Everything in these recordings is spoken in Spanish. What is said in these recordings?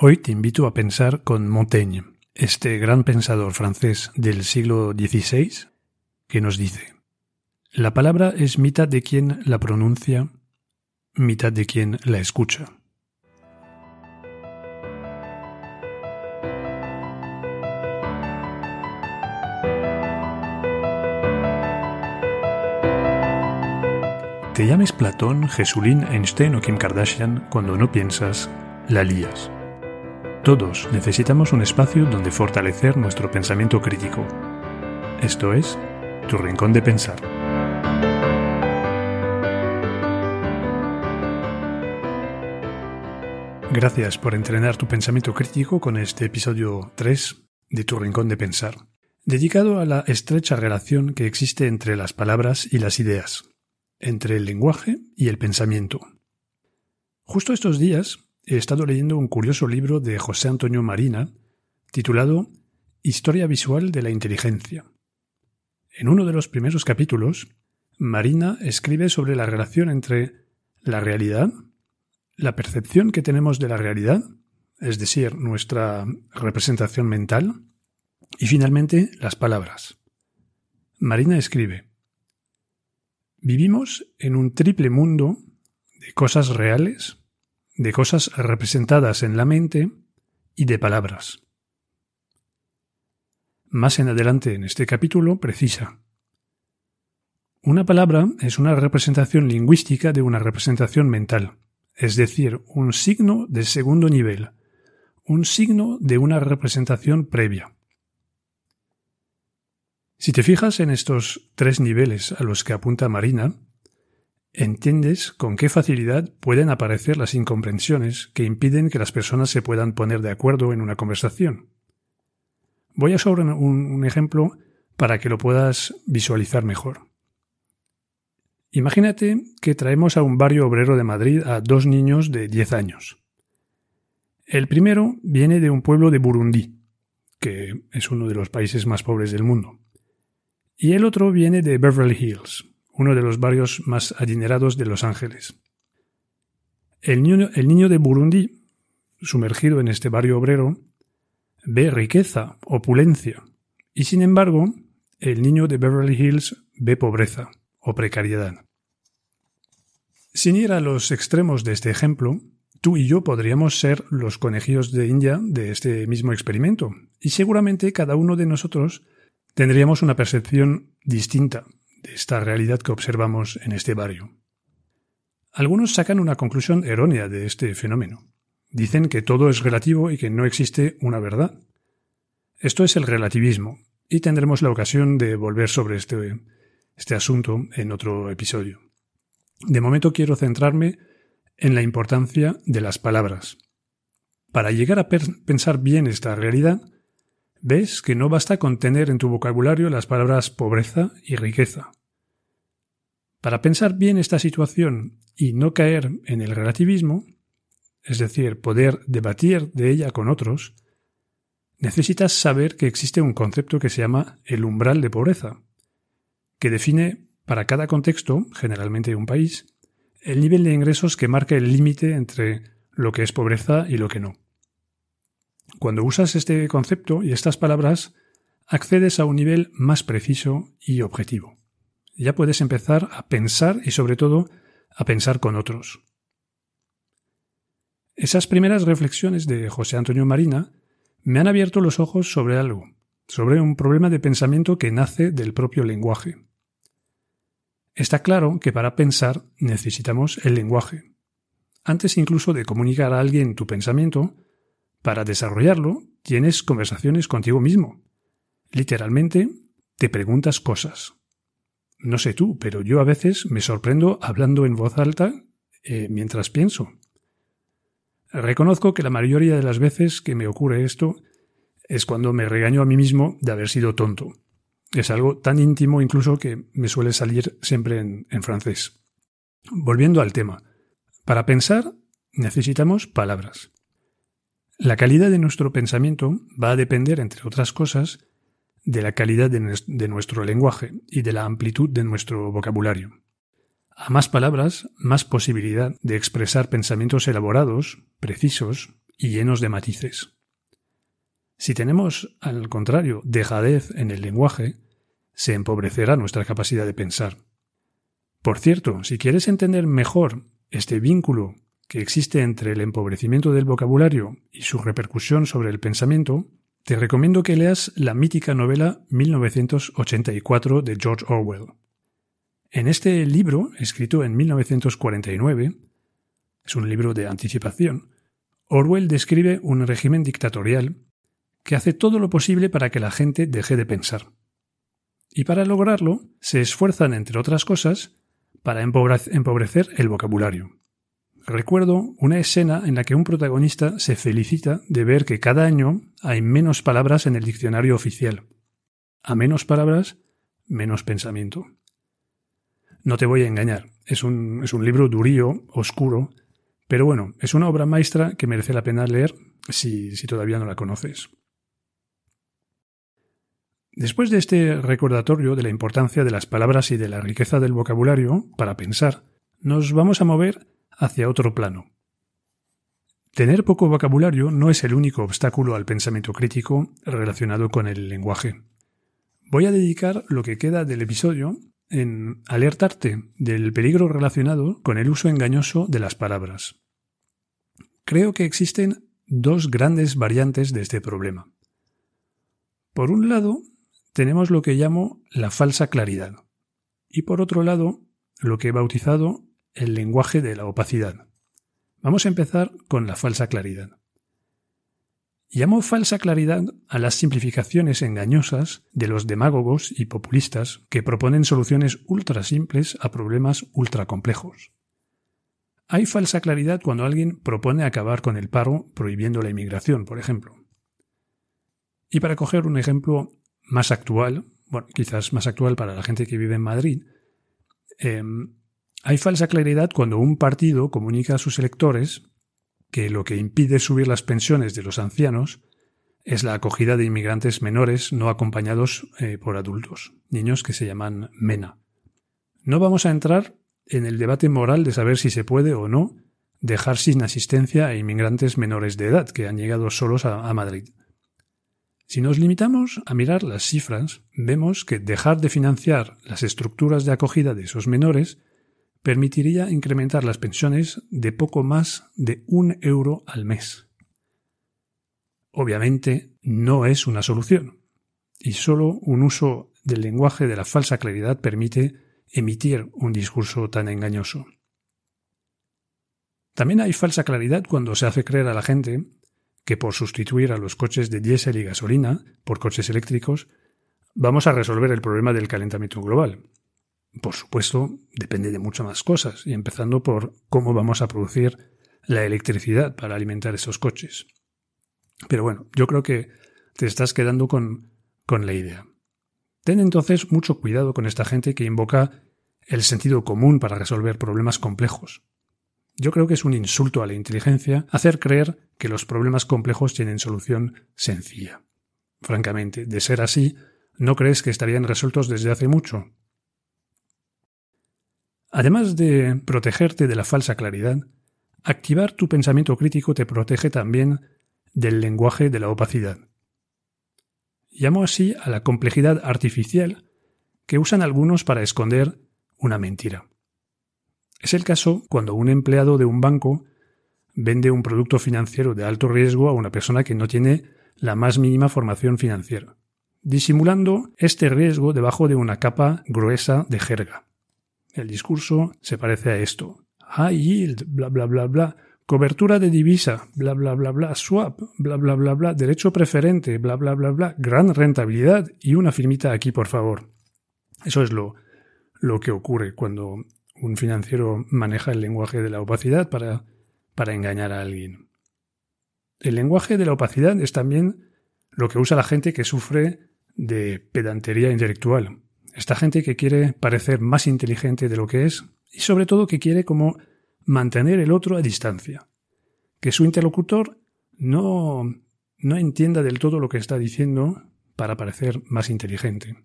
Hoy te invito a pensar con Montaigne, este gran pensador francés del siglo XVI, que nos dice, la palabra es mitad de quien la pronuncia, mitad de quien la escucha. Te llames Platón, Jesulín, Einstein o Kim Kardashian, cuando no piensas, la lías. Todos necesitamos un espacio donde fortalecer nuestro pensamiento crítico. Esto es, tu rincón de pensar. Gracias por entrenar tu pensamiento crítico con este episodio 3 de Tu Rincón de Pensar, dedicado a la estrecha relación que existe entre las palabras y las ideas, entre el lenguaje y el pensamiento. Justo estos días he estado leyendo un curioso libro de José Antonio Marina titulado Historia visual de la inteligencia. En uno de los primeros capítulos, Marina escribe sobre la relación entre la realidad, la percepción que tenemos de la realidad, es decir, nuestra representación mental, y finalmente las palabras. Marina escribe, Vivimos en un triple mundo de cosas reales, de cosas representadas en la mente y de palabras. Más en adelante en este capítulo precisa. Una palabra es una representación lingüística de una representación mental, es decir, un signo de segundo nivel, un signo de una representación previa. Si te fijas en estos tres niveles a los que apunta Marina, entiendes con qué facilidad pueden aparecer las incomprensiones que impiden que las personas se puedan poner de acuerdo en una conversación. Voy a sobre un, ejemplo para que lo puedas visualizar mejor. Imagínate que traemos a un barrio obrero de Madrid a dos niños de 10 años. El primero viene de un pueblo de Burundi, que es uno de los países más pobres del mundo. Y el otro viene de Beverly Hills, uno de los barrios más adinerados de Los Ángeles. El niño, de Burundi, sumergido en este barrio obrero, ve riqueza, opulencia, y sin embargo, el niño de Beverly Hills ve pobreza o precariedad. Sin ir a los extremos de este ejemplo, tú y yo podríamos ser los conejillos de India de este mismo experimento, y seguramente cada uno de nosotros tendríamos una percepción distinta de esta realidad que observamos en este barrio. Algunos sacan una conclusión errónea de este fenómeno. Dicen que todo es relativo y que no existe una verdad. Esto es el relativismo, y tendremos la ocasión de volver sobre este, este asunto en otro episodio. De momento quiero centrarme en la importancia de las palabras. Para llegar a pensar bien esta realidad, ves que no basta con tener en tu vocabulario las palabras pobreza y riqueza. Para pensar bien esta situación y no caer en el relativismo, es decir, poder debatir de ella con otros, necesitas saber que existe un concepto que se llama el umbral de pobreza, que define para cada contexto, generalmente un país, el nivel de ingresos que marca el límite entre lo que es pobreza y lo que no. Cuando usas este concepto y estas palabras, accedes a un nivel más preciso y objetivo. Ya puedes empezar a pensar y sobre todo a pensar con otros. Esas primeras reflexiones de José Antonio Marina me han abierto los ojos sobre algo, sobre un problema de pensamiento que nace del propio lenguaje. Está claro que para pensar necesitamos el lenguaje. Antes incluso de comunicar a alguien tu pensamiento, para desarrollarlo, tienes conversaciones contigo mismo. Literalmente, te preguntas cosas. No sé tú, pero yo a veces me sorprendo hablando en voz alta eh, mientras pienso. Reconozco que la mayoría de las veces que me ocurre esto es cuando me regaño a mí mismo de haber sido tonto. Es algo tan íntimo incluso que me suele salir siempre en francés. Volviendo al tema. Para pensar necesitamos palabras. La calidad de nuestro pensamiento va a depender, entre otras cosas, de la calidad de, nuestro lenguaje y de la amplitud de nuestro vocabulario. A más palabras, más posibilidad de expresar pensamientos elaborados, precisos y llenos de matices. Si tenemos, al contrario, dejadez en el lenguaje, se empobrecerá nuestra capacidad de pensar. Por cierto, si quieres entender mejor este vínculo que existe entre el empobrecimiento del vocabulario y su repercusión sobre el pensamiento, te recomiendo que leas la mítica novela 1984 de George Orwell. En este libro, escrito en 1949, es un libro de anticipación, Orwell describe un régimen dictatorial que hace todo lo posible para que la gente deje de pensar. Y para lograrlo, se esfuerzan, entre otras cosas, para empobrecer el vocabulario. Recuerdo una escena en la que un protagonista se felicita de ver que cada año hay menos palabras en el diccionario oficial. A menos palabras, menos pensamiento. No te voy a engañar, es un, es un libro durío, oscuro, pero bueno, es una obra maestra que merece la pena leer si, si todavía no la conoces. Después de este recordatorio de la importancia de las palabras y de la riqueza del vocabulario para pensar, nos vamos a mover hacia otro plano. Tener poco vocabulario no es el único obstáculo al pensamiento crítico relacionado con el lenguaje. Voy a dedicar lo que queda del episodio en alertarte del peligro relacionado con el uso engañoso de las palabras. Creo que existen dos grandes variantes de este problema. Por un lado, tenemos lo que llamo la falsa claridad y por otro lado, lo que he bautizado el lenguaje de la opacidad. Vamos a empezar con la falsa claridad. Llamo falsa claridad a las simplificaciones engañosas de los demagogos y populistas que proponen soluciones ultra simples a problemas ultra complejos. Hay falsa claridad cuando alguien propone acabar con el paro prohibiendo la inmigración, por ejemplo. Y para coger un ejemplo más actual, bueno, quizás más actual para la gente que vive en Madrid, em, hay falsa claridad cuando un partido comunica a sus electores que lo que impide subir las pensiones de los ancianos es la acogida de inmigrantes menores no acompañados eh, por adultos, niños que se llaman MENA. No vamos a entrar en el debate moral de saber si se puede o no dejar sin asistencia a inmigrantes menores de edad que han llegado solos a Madrid. Si nos limitamos a mirar las cifras, vemos que dejar de financiar las estructuras de acogida de esos menores permitiría incrementar las pensiones de poco más de un euro al mes. Obviamente no es una solución, y solo un uso del lenguaje de la falsa claridad permite emitir un discurso tan engañoso. También hay falsa claridad cuando se hace creer a la gente que por sustituir a los coches de diésel y gasolina por coches eléctricos vamos a resolver el problema del calentamiento global. Por supuesto, depende de muchas más cosas, y empezando por cómo vamos a producir la electricidad para alimentar esos coches. Pero bueno, yo creo que te estás quedando con, con la idea. Ten entonces mucho cuidado con esta gente que invoca el sentido común para resolver problemas complejos. Yo creo que es un insulto a la inteligencia hacer creer que los problemas complejos tienen solución sencilla. Francamente, de ser así, ¿no crees que estarían resueltos desde hace mucho? Además de protegerte de la falsa claridad, activar tu pensamiento crítico te protege también del lenguaje de la opacidad. Llamo así a la complejidad artificial que usan algunos para esconder una mentira. Es el caso cuando un empleado de un banco vende un producto financiero de alto riesgo a una persona que no tiene la más mínima formación financiera, disimulando este riesgo debajo de una capa gruesa de jerga. El discurso se parece a esto. High yield, bla bla bla bla. Cobertura de divisa, bla bla bla bla. Swap, bla bla bla bla. Derecho preferente, bla bla bla bla. Gran rentabilidad y una firmita aquí, por favor. Eso es lo, lo que ocurre cuando un financiero maneja el lenguaje de la opacidad para, para engañar a alguien. El lenguaje de la opacidad es también lo que usa la gente que sufre de pedantería intelectual, esta gente que quiere parecer más inteligente de lo que es y sobre todo que quiere como mantener el otro a distancia. Que su interlocutor no, no entienda del todo lo que está diciendo para parecer más inteligente.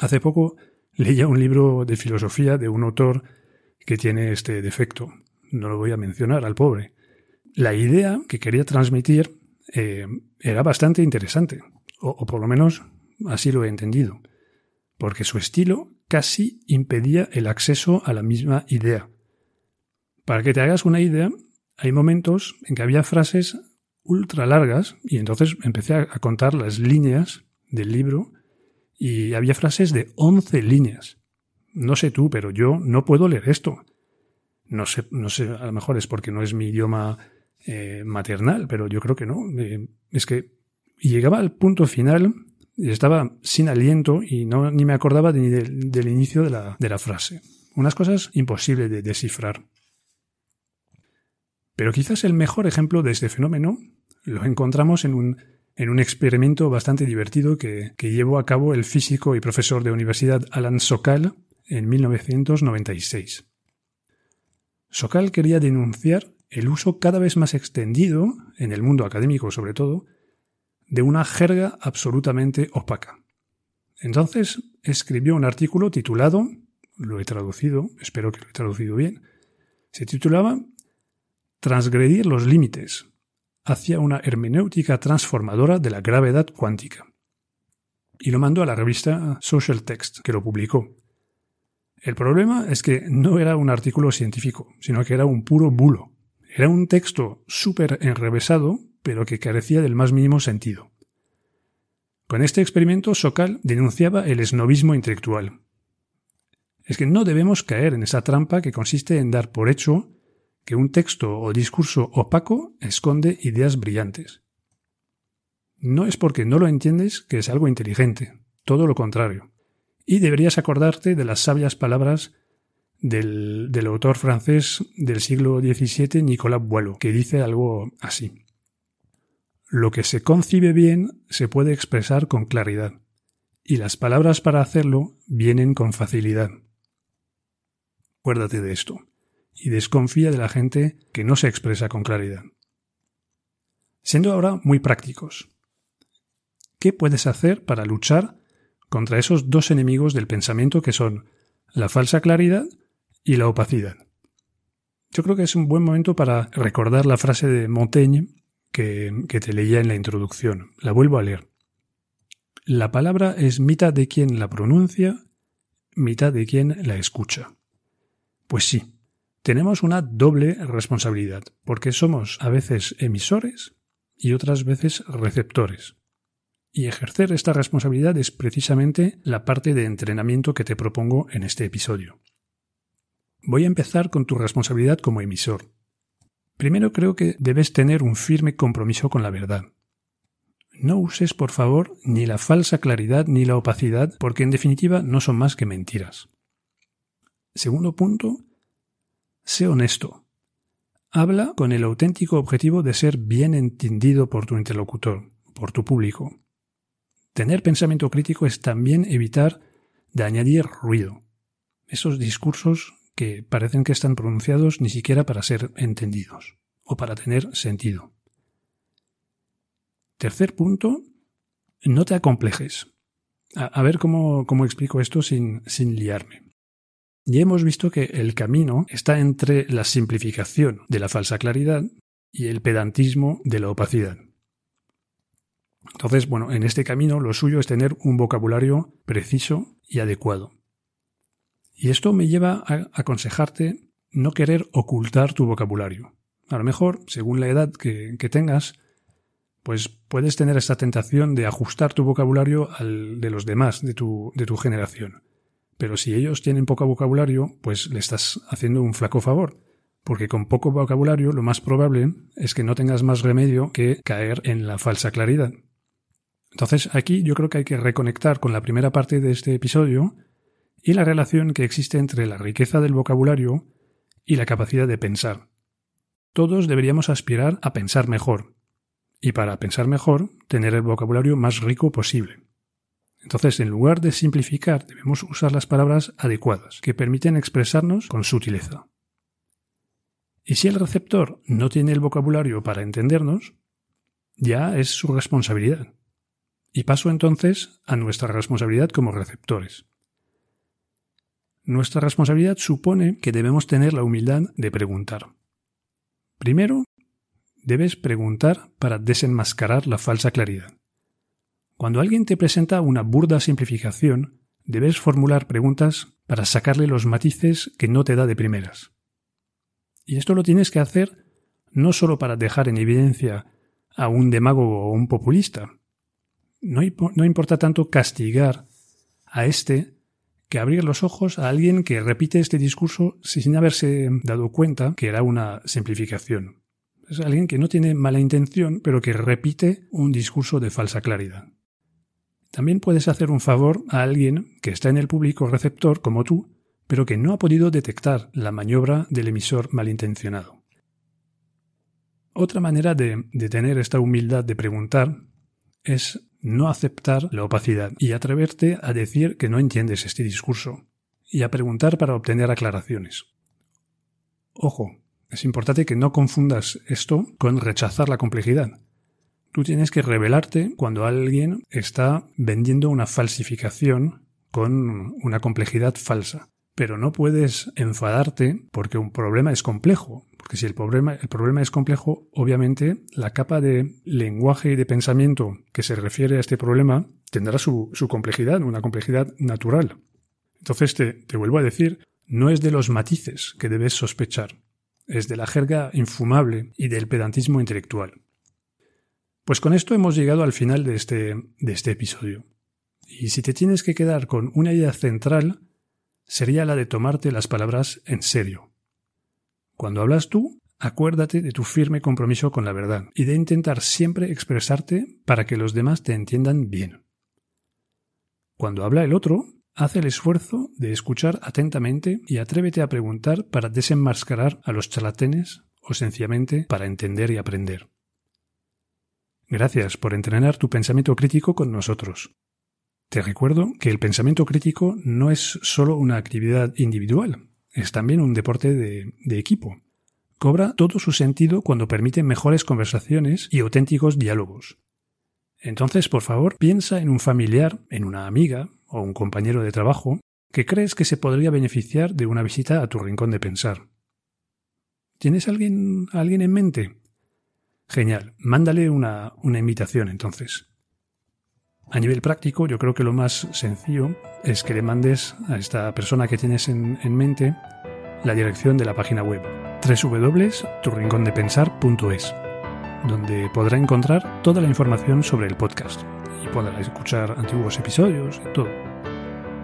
Hace poco leía un libro de filosofía de un autor que tiene este defecto. No lo voy a mencionar al pobre. la idea que quería transmitir eh, era bastante interesante, o por lo menos así lo he entendido, porque su estilo casi impedía el acceso a la misma idea. Para que te hagas una idea, hay momentos en que había frases ultra largas y entonces empecé a contar las líneas del libro y había frases de 11 líneas. No sé tú, pero yo no puedo leer esto. No sé, no sé, a lo mejor es porque no es mi idioma eh, maternal, pero yo creo que no. Eh, es que llegaba al punto final estaba sin aliento y no, ni me acordaba del, inicio de la, de la frase. Unas cosas imposibles de descifrar. Pero quizás el mejor ejemplo de este fenómeno lo encontramos en un, en un experimento bastante divertido que, que, llevó a cabo el físico y profesor de universidad Alan Sokal en 1996. Sokal quería denunciar el uso cada vez más extendido, en el mundo académico sobre todo, de una jerga absolutamente opaca. Entonces escribió un artículo titulado, lo he traducido, espero que lo he traducido bien, se titulaba Transgredir los límites hacia una hermenéutica transformadora de la gravedad cuántica. Y lo mandó a la revista Social Text, que lo publicó. El problema es que no era un artículo científico, sino que era un puro bulo. Era un texto súper enrevesado, pero que carecía del más mínimo sentido. Con este experimento, Sokal denunciaba el esnovismo intelectual. Es que no debemos caer en esa trampa que consiste en dar por hecho que un texto o discurso opaco esconde ideas brillantes. No es porque no lo entiendes que es algo inteligente, todo lo contrario y deberías acordarte de las sabias palabras del, autor francés del siglo XVII, Nicolas Boileau, que dice algo así. Lo que se concibe bien se puede expresar con claridad, y las palabras para hacerlo vienen con facilidad. Acuérdate de esto, y desconfía de la gente que no se expresa con claridad. Siendo ahora muy prácticos, ¿qué puedes hacer para luchar contra esos dos enemigos del pensamiento que son la falsa claridad y la opacidad. Yo creo que es un buen momento para recordar la frase de Montaigne que, te leía en la introducción. La vuelvo a leer. La palabra es mitad de quien la pronuncia, mitad de quien la escucha. Pues sí, tenemos una doble responsabilidad, porque somos a veces emisores y otras veces receptores. Y ejercer esta responsabilidad es precisamente la parte de entrenamiento que te propongo en este episodio. Voy a empezar con tu responsabilidad como emisor. Primero creo que debes tener un firme compromiso con la verdad. No uses, por favor, ni la falsa claridad ni la opacidad, porque en definitiva no son más que mentiras. Segundo punto, sé honesto. Habla con el auténtico objetivo de ser bien entendido por tu interlocutor, por tu público. Tener pensamiento crítico es también evitar de añadir ruido. Esos discursos que parecen que están pronunciados ni siquiera para ser entendidos o para tener sentido. Tercer punto, no te acomplejes. A, ver cómo, cómo, explico esto sin, sin liarme. Ya hemos visto que el camino está entre la simplificación de la falsa claridad y el pedantismo de la opacidad. Entonces, bueno, en este camino lo suyo es tener un vocabulario preciso y adecuado. Y esto me lleva a aconsejarte no querer ocultar tu vocabulario. A lo mejor, según la edad que, tengas, pues puedes tener esta tentación de ajustar tu vocabulario al de los demás de tu, de tu generación. Pero si ellos tienen poco vocabulario, pues le estás haciendo un flaco favor, porque con poco vocabulario lo más probable es que no tengas más remedio que caer en la falsa claridad. Entonces aquí yo creo que hay que reconectar con la primera parte de este episodio y la relación que existe entre la riqueza del vocabulario y la capacidad de pensar. Todos deberíamos aspirar a pensar mejor, y para pensar mejor, tener el vocabulario más rico posible. Entonces, en lugar de simplificar, debemos usar las palabras adecuadas, que permiten expresarnos con sutileza. Y si el receptor no tiene el vocabulario para entendernos, ya es su responsabilidad. Y paso entonces a nuestra responsabilidad como receptores. Nuestra responsabilidad supone que debemos tener la humildad de preguntar. Primero, debes preguntar para desenmascarar la falsa claridad. Cuando alguien te presenta una burda simplificación, debes formular preguntas para sacarle los matices que no te da de primeras. Y esto lo tienes que hacer no solo para dejar en evidencia a un demagogo o un populista. No, no importa tanto castigar a este que abrir los ojos a alguien que repite este discurso sin haberse dado cuenta que era una simplificación. Es alguien que no tiene mala intención, pero que repite un discurso de falsa claridad. También puedes hacer un favor a alguien que está en el público receptor como tú, pero que no ha podido detectar la maniobra del emisor malintencionado. Otra manera de, de tener esta humildad de preguntar es no aceptar la opacidad y atreverte a decir que no entiendes este discurso y a preguntar para obtener aclaraciones. Ojo, es importante que no confundas esto con rechazar la complejidad. Tú tienes que revelarte cuando alguien está vendiendo una falsificación con una complejidad falsa. Pero no puedes enfadarte porque un problema es complejo, porque si el problema, el problema es complejo, obviamente la capa de lenguaje y de pensamiento que se refiere a este problema tendrá su, complejidad, una complejidad natural. Entonces te, te vuelvo a decir, no es de los matices que debes sospechar, es de la jerga infumable y del pedantismo intelectual. Pues con esto hemos llegado al final de este, de este episodio. Y si te tienes que quedar con una idea central, sería la de tomarte las palabras en serio. Cuando hablas tú, acuérdate de tu firme compromiso con la verdad y de intentar siempre expresarte para que los demás te entiendan bien. Cuando habla el otro, haz el esfuerzo de escuchar atentamente y atrévete a preguntar para desenmascarar a los charlatanes o sencillamente para entender y aprender. Gracias por entrenar tu pensamiento crítico con nosotros. Te recuerdo que el pensamiento crítico no es solo una actividad individual, es también un deporte de, equipo. Cobra todo su sentido cuando permite mejores conversaciones y auténticos diálogos. Entonces, por favor, piensa en un familiar, en una amiga o un compañero de trabajo que crees que se podría beneficiar de una visita a tu rincón de pensar. ¿Tienes alguien, en mente? Genial, mándale una invitación entonces. A nivel práctico, yo creo que lo más sencillo es que le mandes a esta persona que tienes en, mente la dirección de la página web www.turrincondepensar.es, donde podrá encontrar toda la información sobre el podcast y podrá escuchar antiguos episodios y todo.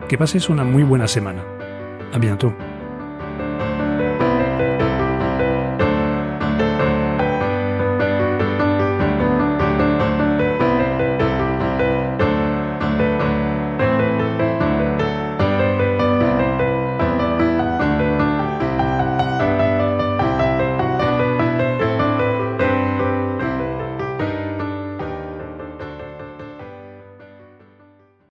Que pases una muy buena semana. A bientôt.